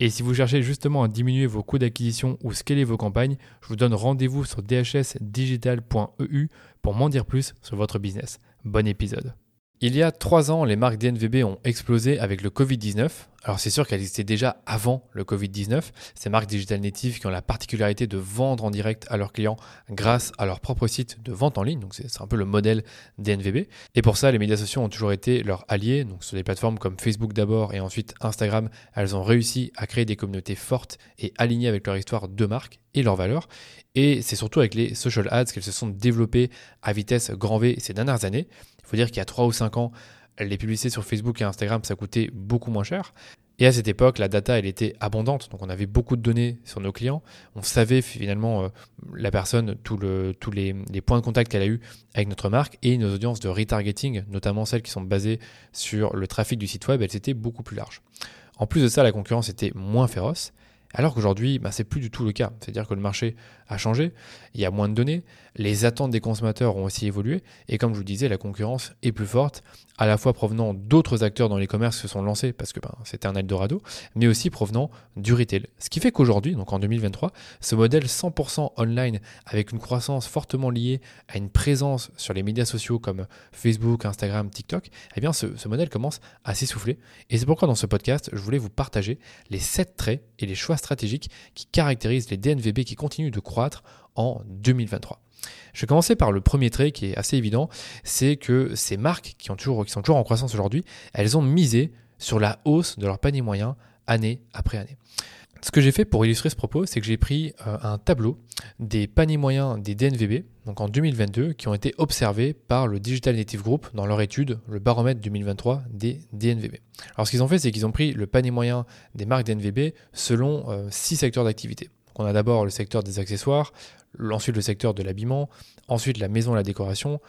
Et si vous cherchez justement à diminuer vos coûts d'acquisition ou scaler vos campagnes, je vous donne rendez-vous sur dhsdigital.eu pour m'en dire plus sur votre business. Bon épisode. Il y a trois ans, les marques DNVB ont explosé avec le Covid-19. Alors c'est sûr qu'elles existaient déjà avant le Covid-19. Ces marques digital natives qui ont la particularité de vendre en direct à leurs clients grâce à leur propre site de vente en ligne. Donc c'est un peu le modèle DNVB. Et pour ça, les médias sociaux ont toujours été leurs alliés. Donc sur des plateformes comme Facebook d'abord et ensuite Instagram, elles ont réussi à créer des communautés fortes et alignées avec leur histoire de marque et leurs valeurs. Et c'est surtout avec les social ads qu'elles se sont développées à vitesse grand V ces dernières années. Il faut dire qu'il y a 3 ou 5 ans, les publicités sur Facebook et Instagram, ça coûtait beaucoup moins cher. Et à cette époque, la data, elle était abondante. Donc, on avait beaucoup de données sur nos clients. On savait finalement euh, la personne, tous les, points de contact qu'elle a eu avec notre marque et nos audiences de retargeting, notamment celles qui sont basées sur le trafic du site web, elles étaient beaucoup plus larges. En plus de ça, la concurrence était moins féroce. Alors qu'aujourd'hui, bah, c'est plus du tout le cas. C'est-à-dire que le marché a changé, il y a moins de données, les attentes des consommateurs ont aussi évolué, et comme je vous disais, la concurrence est plus forte, à la fois provenant d'autres acteurs dans les commerces qui se sont lancés, parce que ben, c'était un Eldorado, mais aussi provenant du retail. Ce qui fait qu'aujourd'hui, donc en 2023, ce modèle 100% online, avec une croissance fortement liée à une présence sur les médias sociaux comme Facebook, Instagram, TikTok, eh bien ce, modèle commence à s'essouffler. Et c'est pourquoi dans ce podcast, je voulais vous partager les 7 traits et les choix stratégiques qui caractérisent les DNVB qui continuent de croître en 2023. Je vais commencer par le premier trait qui est assez évident, c'est que ces marques qui, sont toujours en croissance aujourd'hui, elles ont misé sur la hausse de leur panier moyen année après année. Ce que j'ai fait pour illustrer ce propos, c'est que j'ai pris euh, un tableau des paniers moyens des DNVB, donc en 2022, qui ont été observés par le Digital Native Group dans leur étude, le baromètre 2023 des DNVB. Alors ce qu'ils ont fait, c'est qu'ils ont pris le panier moyen des marques DNVB selon euh, six secteurs d'activité. On a d'abord le secteur des accessoires, ensuite le secteur de l'habillement, ensuite la maison et la décoration,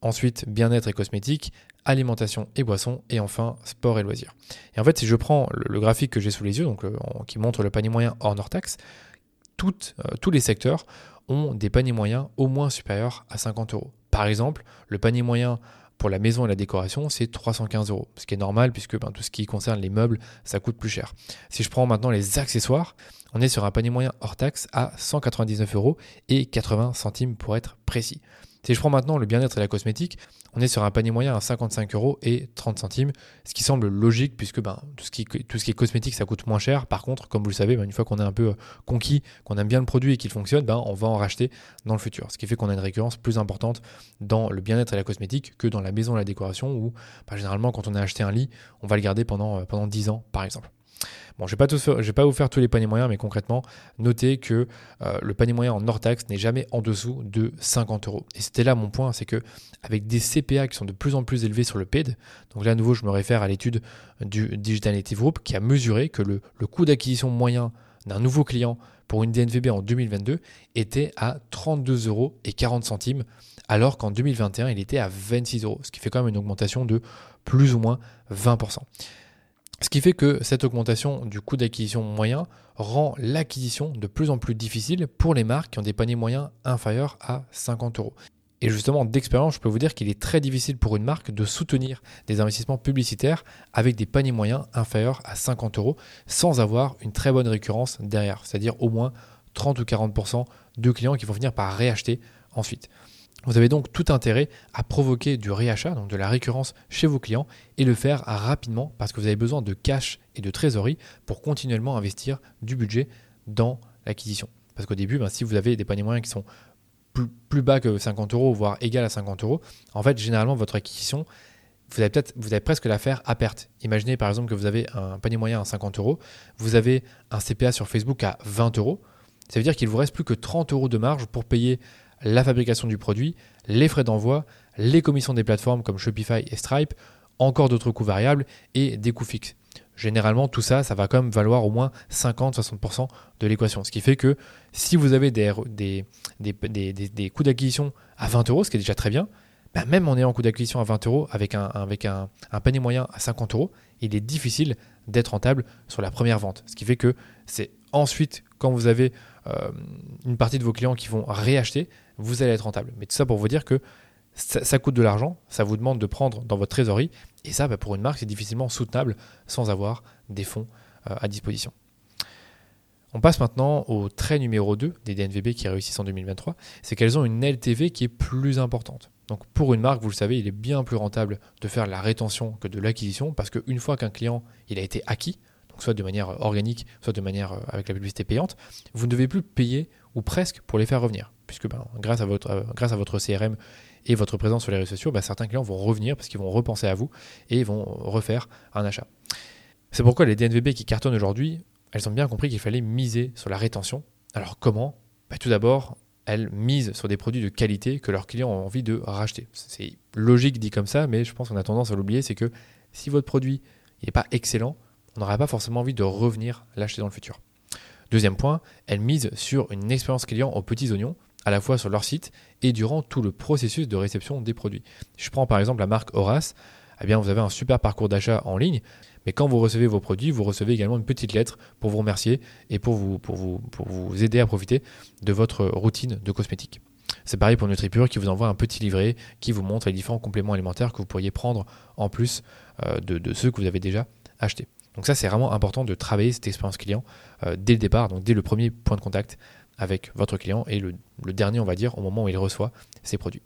ensuite bien-être et cosmétique, alimentation et boissons, et enfin sport et loisirs. Et en fait, si je prends le, graphique que j'ai sous les yeux, donc qui montre le panier moyen hors Nortax, euh, tous les secteurs ont des paniers moyens au moins supérieurs à 50 euros. Par exemple, le panier moyen pour la maison et la décoration, c'est 315 euros, ce qui est normal puisque ben, tout ce qui concerne les meubles, ça coûte plus cher. Si je prends maintenant les accessoires, on est sur un panier moyen hors taxe à 199 euros et 80 centimes pour être précis. Si je prends maintenant le bien-être et la cosmétique, on est sur un panier moyen à 55 euros et 30 centimes, ce qui semble logique puisque ben, tout, ce qui, est cosmétique, ça coûte moins cher. Par contre, comme vous le savez, ben, une fois qu'on est un peu euh, conquis, qu'on aime bien le produit et qu'il fonctionne, ben, on va en racheter dans le futur. Ce qui fait qu'on a une récurrence plus importante dans le bien-être et la cosmétique que dans la maison et la décoration où généralement quand on a acheté un lit, on va le garder pendant, euh, pendant 10 ans par exemple. Bon, je ne vais, pas vous faire tous les paniers moyens, mais concrètement, notez que euh, le panier moyen en hors taxe n'est jamais en dessous de 50 euros. Et c'était là mon point, c'est que avec des CPA qui sont de plus en plus élevés sur le PED, donc là à nouveau je me réfère à l'étude du Digital Native Group qui a mesuré que le, coût d'acquisition moyen d'un nouveau client pour une DNVB en 2022 était à 32 euros et 40 centimes, alors qu'en 2021 il était à 26 euros, ce qui fait quand même une augmentation de plus ou moins 20%. Ce qui fait que cette augmentation du coût d'acquisition moyen rend l'acquisition de plus en plus difficile pour les marques qui ont des paniers moyens inférieurs à 50 euros. Et justement, d'expérience, je peux vous dire qu'il est très difficile pour une marque de soutenir des investissements publicitaires avec des paniers moyens inférieurs à 50 euros sans avoir une très bonne récurrence derrière, c'est-à-dire au moins 30 ou 40% de clients qui vont finir par réacheter ensuite. Vous avez donc tout intérêt à provoquer du réachat, donc de la récurrence chez vos clients, et le faire rapidement parce que vous avez besoin de cash et de trésorerie pour continuellement investir du budget dans l'acquisition. Parce qu'au début, ben, si vous avez des paniers moyens qui sont plus, bas que 50 euros, voire égal à 50 euros, en fait, généralement, votre acquisition, vous allez peut-être, vous allez presque la faire à perte. Imaginez par exemple que vous avez un panier moyen à 50 euros, vous avez un CPA sur Facebook à 20 euros. Ça veut dire qu'il vous reste plus que 30 euros de marge pour payer la fabrication du produit, les frais d'envoi, les commissions des plateformes comme Shopify et Stripe, encore d'autres coûts variables et des coûts fixes. Généralement, tout ça, ça va quand même valoir au moins 50-60% de l'équation. Ce qui fait que si vous avez des, coûts d'acquisition à 20 euros, ce qui est déjà très bien, bah, même en ayant un coût d'acquisition à 20 euros avec, un, avec un, panier moyen à 50 euros, il est difficile d'être rentable sur la première vente. Ce qui fait que c'est ensuite, quand vous avez euh, une partie de vos clients qui vont réacheter, vous allez être rentable. Mais tout ça pour vous dire que ça, coûte de l'argent, ça vous demande de prendre dans votre trésorerie, et ça, bah, pour une marque, c'est difficilement soutenable sans avoir des fonds euh, à disposition. On passe maintenant au trait numéro 2 des DNVB qui réussissent en 2023, c'est qu'elles ont une LTV qui est plus importante. Donc pour une marque, vous le savez, il est bien plus rentable de faire la rétention que de l'acquisition, parce qu'une fois qu'un client il a été acquis, soit de manière organique, soit de manière euh, avec la publicité payante, vous ne devez plus payer ou presque pour les faire revenir, puisque ben, grâce, à votre, euh, grâce à votre CRM et votre présence sur les réseaux sociaux, bah, certains clients vont revenir parce qu'ils vont repenser à vous et vont refaire un achat. C'est pourquoi les DNVB qui cartonnent aujourd'hui, elles ont bien compris qu'il fallait miser sur la rétention. Alors comment? Bah, Tout d'abord, elles misent sur des produits de qualité que leurs clients ont envie de racheter. C'est logique dit comme ça, mais je pense qu'on a tendance à l'oublier, c'est que si votre produit n'est pas excellent, on n'aura pas forcément envie de revenir l'acheter dans le futur. Deuxième point, elles misent sur une expérience client aux petits oignons, à la fois sur leur site et durant tout le processus de réception des produits. Je prends par exemple la marque Horace, eh bien vous avez un super parcours d'achat en ligne, mais quand vous recevez vos produits, vous recevez également une petite lettre pour vous remercier et pour vous, aider à profiter de votre routine de cosmétique. C'est pareil pour NutriPure qui vous envoie un petit livret qui vous montre les différents compléments alimentaires que vous pourriez prendre en plus euh, de, ceux que vous avez déjà achetés. Donc ça, c'est vraiment important de travailler cette expérience client euh, dès le départ, donc dès le premier point de contact avec votre client et le, dernier, on va dire, au moment où il reçoit ses produits.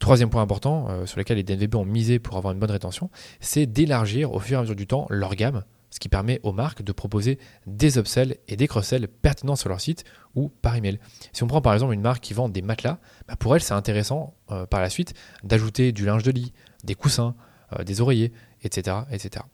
Troisième point important euh, sur lequel les DNVB ont misé pour avoir une bonne rétention, c'est d'élargir au fur et à mesure du temps leur gamme, ce qui permet aux marques de proposer des upsells et des cross-sells pertinents sur leur site ou par email. Si on prend par exemple une marque qui vend des matelas, bah, pour elle c'est intéressant euh, par la suite d'ajouter du linge de lit, des coussins, des oreillers, etc., etc.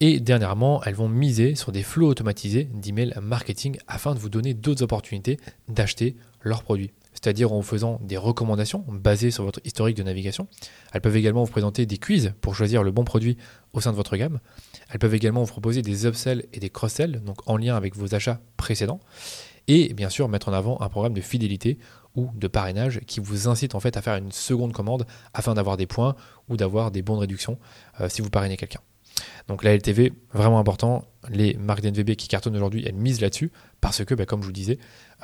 Et dernièrement, elles vont miser sur des flots automatisés d'email marketing afin de vous donner d'autres opportunités d'acheter leurs produits. C'est-à-dire en faisant des recommandations basées sur votre historique de navigation. Elles peuvent également vous présenter des quiz pour choisir le bon produit au sein de votre gamme. Elles peuvent également vous proposer des upsells et des cross-sells, donc en lien avec vos achats précédents. Et bien sûr, mettre en avant un programme de fidélité ou de parrainage qui vous incite en fait à faire une seconde commande afin d'avoir des points ou d'avoir des bons de réduction euh, si vous parrainez quelqu'un. Donc la LTV, vraiment important. Les marques d'NVB qui cartonnent aujourd'hui, elles misent là-dessus parce que, bah, comme je vous disais,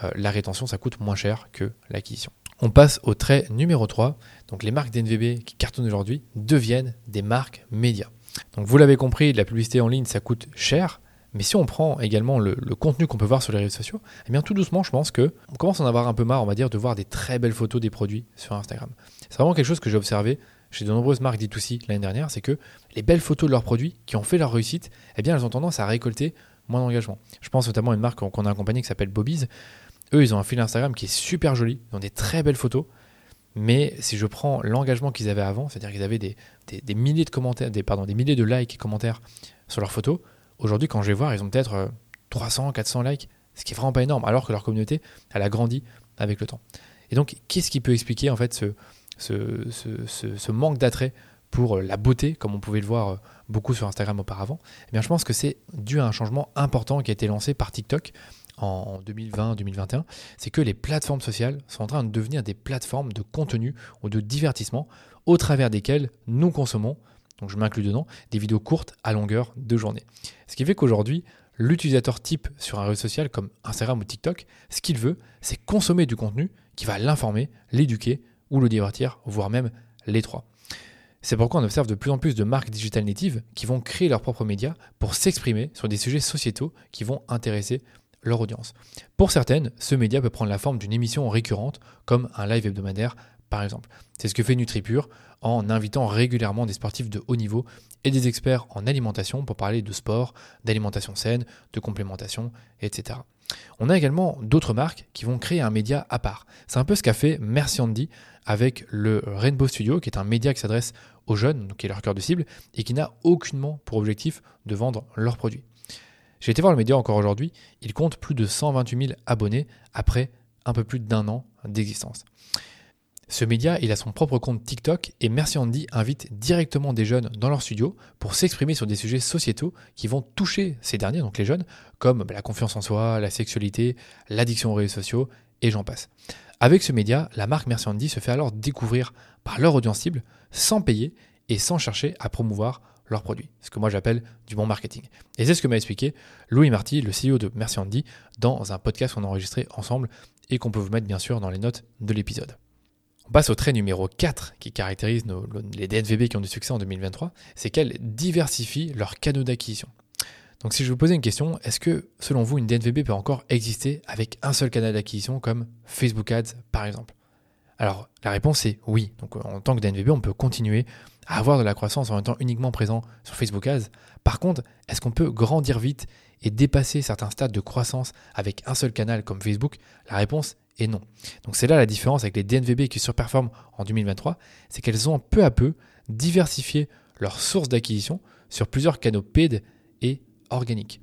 euh, la rétention, ça coûte moins cher que l'acquisition. On passe au trait numéro 3. Donc les marques d'NVB qui cartonnent aujourd'hui deviennent des marques médias. Donc vous l'avez compris, la publicité en ligne, ça coûte cher. Mais si on prend également le, contenu qu'on peut voir sur les réseaux sociaux, eh bien tout doucement, je pense que on commence à en avoir un peu marre, on va dire, de voir des très belles photos des produits sur Instagram. C'est vraiment quelque chose que j'ai observé chez de nombreuses marques D2C l'année dernière, c'est que les belles photos de leurs produits qui ont fait leur réussite, eh bien, elles ont tendance à récolter moins d'engagement. Je pense notamment à une marque qu'on a accompagnée qui s'appelle Bobby's. Eux, ils ont un fil Instagram qui est super joli, ils ont des très belles photos. Mais si je prends l'engagement qu'ils avaient avant, c'est-à-dire qu'ils avaient des, milliers de commentaires, milliers de likes et commentaires sur leurs photos, aujourd'hui, quand je vais voir, ils ont peut-être 300, euh, 400 likes, ce qui est vraiment pas énorme, alors que leur communauté, elle a grandi avec le temps. Et donc, qu'est-ce qui peut expliquer en fait ce, ce, manque d'attrait pour la beauté, comme on pouvait le voir euh, beaucoup sur Instagram auparavant, eh bien, je pense que c'est dû à un changement important qui a été lancé par TikTok en 2020-2021, c'est que les plateformes sociales sont en train de devenir des plateformes de contenu ou de divertissement au travers desquelles nous consommons, donc je m'inclus dedans, des vidéos courtes à longueur de journée. Ce qui fait qu'aujourd'hui, l'utilisateur type sur un réseau social comme Instagram ou TikTok, ce qu'il veut, c'est consommer du contenu qui va l'informer, l'éduquer, ou le divertir, voire même les trois. C'est pourquoi on observe de plus en plus de marques digitales natives qui vont créer leurs propres médias pour s'exprimer sur des sujets sociétaux qui vont intéresser leur audience. Pour certaines, ce média peut prendre la forme d'une émission récurrente comme un live hebdomadaire par exemple. C'est ce que fait NutriPure en invitant régulièrement des sportifs de haut niveau et des experts en alimentation pour parler de sport, d'alimentation saine, de complémentation, etc. On a également d'autres marques qui vont créer un média à part. C'est un peu ce qu'a fait Merci Andy avec le Rainbow Studio, qui est un média qui s'adresse aux jeunes, qui est leur cœur de cible, et qui n'a aucunement pour objectif de vendre leurs produits. J'ai été voir le média encore aujourd'hui, il compte plus de 128 000 abonnés après un peu plus d'un an d'existence. Ce média, il a son propre compte TikTok et Merci Andy invite directement des jeunes dans leur studio pour s'exprimer sur des sujets sociétaux qui vont toucher ces derniers, donc les jeunes, comme bah, la confiance en soi, la sexualité, l'addiction aux réseaux sociaux et j'en passe. Avec ce média, la marque Merci Andy se fait alors découvrir par leur audience cible sans payer et sans chercher à promouvoir leurs produits. Ce que moi j'appelle du bon marketing. Et c'est ce que m'a expliqué Louis Marty, le CEO de Merci Andy, dans un podcast qu'on a enregistré ensemble et qu'on peut vous mettre bien sûr dans les notes de l'épisode. On passe au trait numéro 4 qui caractérise les DNVB qui ont du succès en 2023, c'est qu'elles diversifient leurs canaux d'acquisition. Donc si je vous posais une question, est-ce que selon vous une DNVB peut encore exister avec un seul canal d'acquisition comme Facebook Ads par exemple? Alors la réponse est oui. Donc en tant que DNVB, on peut continuer à avoir de la croissance en étant uniquement présent sur Facebook Ads. Par contre, est-ce qu'on peut grandir vite et dépasser certains stades de croissance avec un seul canal comme Facebook? La réponse et non. Donc c'est là la différence avec les DNVB qui surperforment en 2023, c'est qu'elles ont peu à peu diversifié leurs sources d'acquisition sur plusieurs canaux paid et organiques.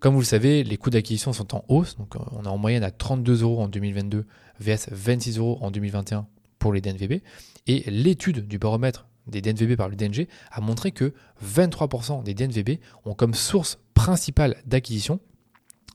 Comme vous le savez, les coûts d'acquisition sont en hausse, donc euh, on est en moyenne à 32 euros en 2022 vs 26 euros en 2021 pour les DNVB. Et l'étude du baromètre des DNVB par le DNG a montré que 23% des DNVB ont comme source principale d'acquisition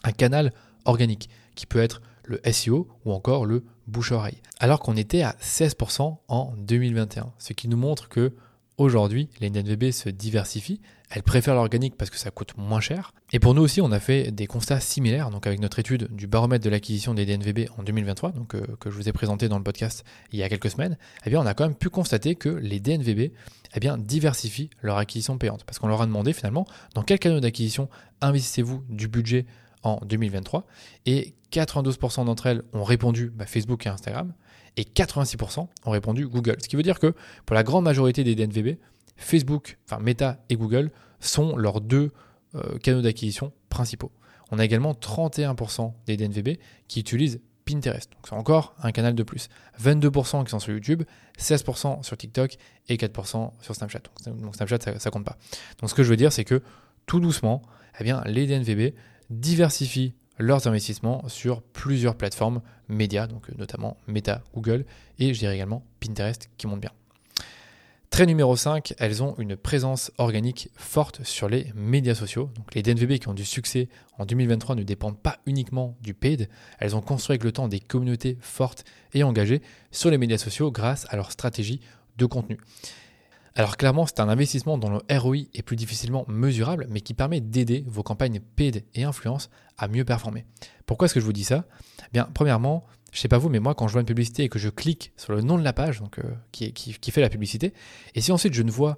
un canal organique qui peut être le SEO ou encore le bouche-oreille. Alors qu'on était à 16% en 2021. Ce qui nous montre que aujourd'hui, les DNVB se diversifient. Elles préfèrent l'organique parce que ça coûte moins cher. Et pour nous aussi, on a fait des constats similaires. Donc avec notre étude du baromètre de l'acquisition des DNVB en 2023, donc euh, que je vous ai présenté dans le podcast il y a quelques semaines, eh bien on a quand même pu constater que les DNVB eh diversifient leur acquisition payante. Parce qu'on leur a demandé finalement dans quel canal d'acquisition investissez-vous du budget en 2023 et 92% d'entre elles ont répondu bah, Facebook et Instagram et 86% ont répondu Google. Ce qui veut dire que pour la grande majorité des DNVB, Facebook, enfin Meta et Google sont leurs deux euh, canaux d'acquisition principaux. On a également 31% des DNVB qui utilisent Pinterest. Donc c'est encore un canal de plus. 22% qui sont sur YouTube, 16% sur TikTok et 4% sur Snapchat. Donc Snapchat, ça, ne compte pas. Donc ce que je veux dire, c'est que tout doucement, eh bien, les DNVB diversifient leurs investissements sur plusieurs plateformes médias, donc notamment Meta, Google et je dirais également Pinterest qui monte bien. Trait numéro 5, elles ont une présence organique forte sur les médias sociaux. Les DNVB qui ont du succès en 2023 ne dépendent pas uniquement du paid, elles ont construit avec le temps des communautés fortes et engagées sur les médias sociaux grâce à leur stratégie de contenu. Alors clairement, c'est un investissement dont le ROI est plus difficilement mesurable, mais qui permet d'aider vos campagnes paid et influence à mieux performer. Pourquoi est-ce que je vous dis ça? Eh Bien, premièrement, je sais pas vous, mais moi, quand je vois une publicité et que je clique sur le nom de la page, euh, qui, qui, fait la publicité, et si ensuite je ne vois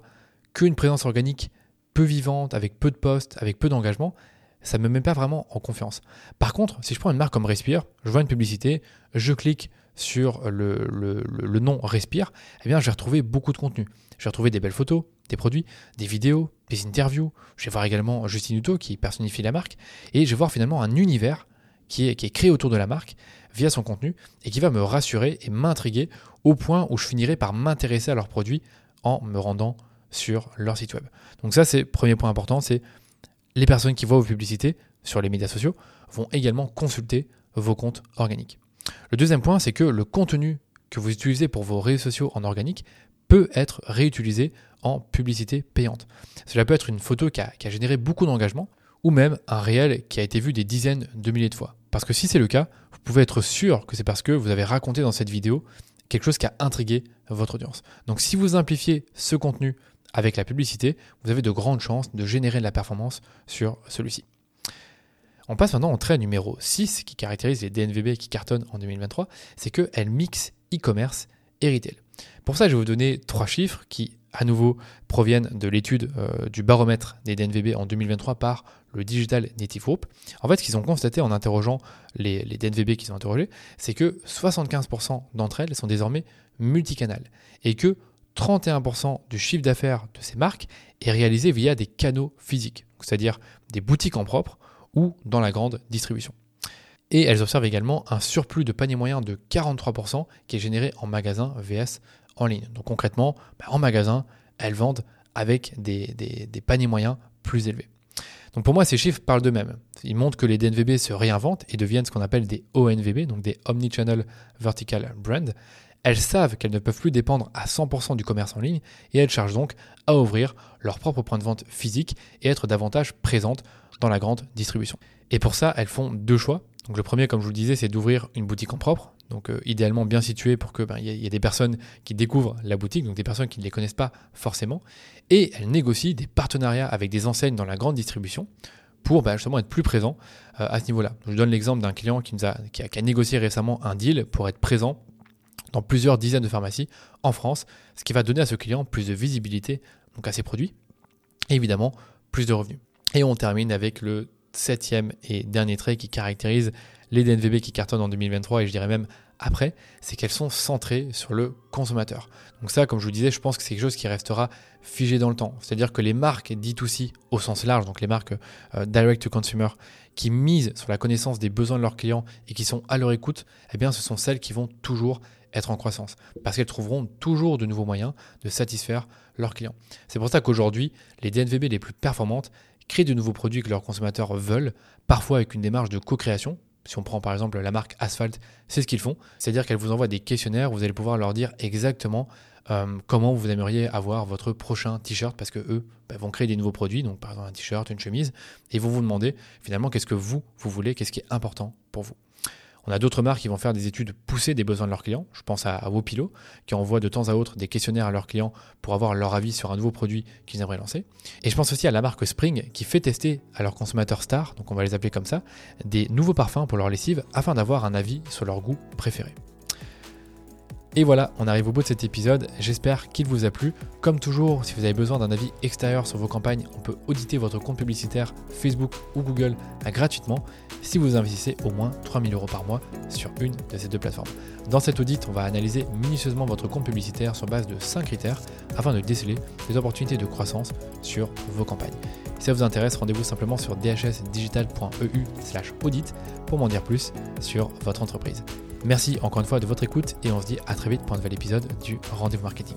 qu'une présence organique peu vivante, avec peu de posts, avec peu d'engagement, ça ne me met pas vraiment en confiance. Par contre, si je prends une marque comme Respire, je vois une publicité, je clique sur le, le, nom Respire, eh bien, je vais retrouver beaucoup de contenu. Je vais retrouver des belles photos, des produits, des vidéos, des interviews. Je vais voir également Justine Hutto qui personnifie la marque. Et je vais voir finalement un univers qui est, qui est créé autour de la marque via son contenu et qui va me rassurer et m'intriguer au point où je finirai par m'intéresser à leurs produits en me rendant sur leur site web. Donc ça, c'est le premier point important, c'est les personnes qui voient vos publicités sur les médias sociaux vont également consulter vos comptes organiques. Le deuxième point, c'est que le contenu que vous utilisez pour vos réseaux sociaux en organique peut être réutilisé en publicité payante. Cela peut être une photo qui a, généré beaucoup d'engagement ou même un réel qui a été vu des dizaines de milliers de fois. Parce que si c'est le cas, vous pouvez être sûr que c'est parce que vous avez raconté dans cette vidéo quelque chose qui a intrigué votre audience. Donc si vous simplifiez ce contenu avec la publicité, vous avez de grandes chances de générer de la performance sur celui-ci. On passe maintenant au trait numéro 6 qui caractérise les DNVB qui cartonnent en 2023, c'est qu'elles mixent e-commerce et retail. Pour ça, je vais vous donner trois chiffres qui, à nouveau, proviennent de l'étude euh, du baromètre des DNVB en 2023 par le Digital Native Group. En fait, ce qu'ils ont constaté en interrogeant les, les DNVB qu'ils ont interrogés, c'est que 75% d'entre elles sont désormais multicanal et que 31% du chiffre d'affaires de ces marques est réalisé via des canaux physiques, c'est-à-dire des boutiques en propre ou dans la grande distribution. Et elles observent également un surplus de panier moyen de 43% qui est généré en magasin VS en ligne. Donc concrètement, bah, en magasin, elles vendent avec des, paniers moyens plus élevés. Donc pour moi, ces chiffres parlent d'eux-mêmes. Ils montrent que les DNVB se réinventent et deviennent ce qu'on appelle des ONVB, donc des Omnichannel Vertical Brand. Elles savent qu'elles ne peuvent plus dépendre à 100% du commerce en ligne et elles cherchent donc à ouvrir leur propre point de vente physique et être davantage présentes dans la grande distribution. Et pour ça, elles font deux choix. Donc le premier, comme je vous le disais, c'est d'ouvrir une boutique en propre, donc euh, idéalement bien située pour qu'il ben, y, y, ait des personnes qui découvrent la boutique, donc des personnes qui ne les connaissent pas forcément. Et elles négocient des partenariats avec des enseignes dans la grande distribution pour ben, justement être plus présent euh, à ce niveau-là. Je donne l'exemple d'un client qui, nous a, qui a négocié récemment un deal pour être présent dans plusieurs dizaines de pharmacies en France, ce qui va donner à ce client plus de visibilité donc à ses produits et évidemment plus de revenus. Et on termine avec le septième et dernier trait qui caractérise les DNVB qui cartonnent en 2023 et je dirais même après, c'est qu'elles sont centrées sur le consommateur. Donc ça, comme je vous disais, je pense que c'est quelque chose qui restera figé dans le temps. C'est-à-dire que les marques D2C au sens large, donc les marques euh, direct to consumer, qui misent sur la connaissance des besoins de leurs clients et qui sont à leur écoute, eh bien ce sont celles qui vont toujours être en croissance, parce qu'elles trouveront toujours de nouveaux moyens de satisfaire leurs clients. C'est pour ça qu'aujourd'hui, les DNVB les plus performantes créent de nouveaux produits que leurs consommateurs veulent, parfois avec une démarche de co-création. Si on prend par exemple la marque Asphalt, c'est ce qu'ils font, c'est-à-dire qu'elles vous envoient des questionnaires, vous allez pouvoir leur dire exactement euh, comment vous aimeriez avoir votre prochain t-shirt, parce que eux bah, vont créer des nouveaux produits, donc par exemple un t-shirt, une chemise, et vont vous demander finalement qu'est-ce que vous, vous voulez, qu'est-ce qui est important pour vous. On a d'autres marques qui vont faire des études poussées des besoins de leurs clients. Je pense à, Wopilo, qui envoie de temps à autre des questionnaires à leurs clients pour avoir leur avis sur un nouveau produit qu'ils aimeraient lancer. Et je pense aussi à la marque Spring, qui fait tester à leurs consommateurs stars, donc on va les appeler comme ça, des nouveaux parfums pour leur lessive afin d'avoir un avis sur leur goût préféré. Et voilà, on arrive au bout de cet épisode. J'espère qu'il vous a plu. Comme toujours, si vous avez besoin d'un avis extérieur sur vos campagnes, on peut auditer votre compte publicitaire Facebook ou Google gratuitement si vous investissez au moins 3000 euros par mois sur une de ces deux plateformes. Dans cet audit, on va analyser minutieusement votre compte publicitaire sur base de 5 critères afin de déceler les opportunités de croissance sur vos campagnes. Si ça vous intéresse, rendez-vous simplement sur dhsdigital.eu/audit pour m'en dire plus sur votre entreprise. Merci encore une fois de votre écoute et on se dit à très vite pour un nouvel épisode du Rendez-vous Marketing.